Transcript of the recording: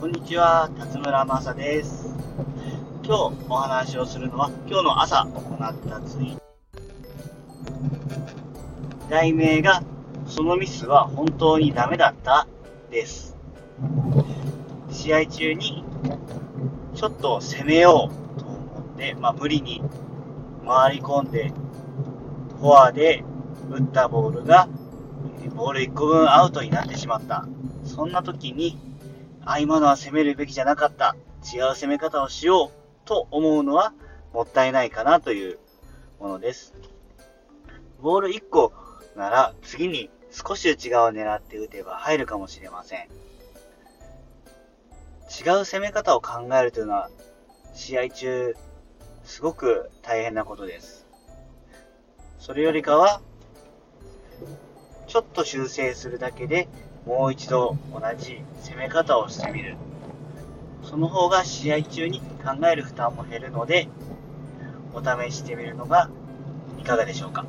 こんにちは、辰村正です。今日お話をするのは、今日の朝行ったツイート。題名が、そのミスは本当にダメだった？です。試合中に、ちょっと攻めようと思って、まあ無理に回り込んで、フォアで打ったボールが、ボール1個分アウトになってしまった。そんな時に、あ、今のは攻めるべきじゃなかった。違う攻め方をしようと思うのはもったいないかなというものです。ボール1個なら次に少し内側を狙って打てば入るかもしれません。違う攻め方を考えるというのは試合中すごく大変なことです。それよりかはちょっと修正するだけでもう一度同じ攻め方をしてみる。その方が試合中に考える負担も減るので、お試ししてみるのがいかがでしょうか？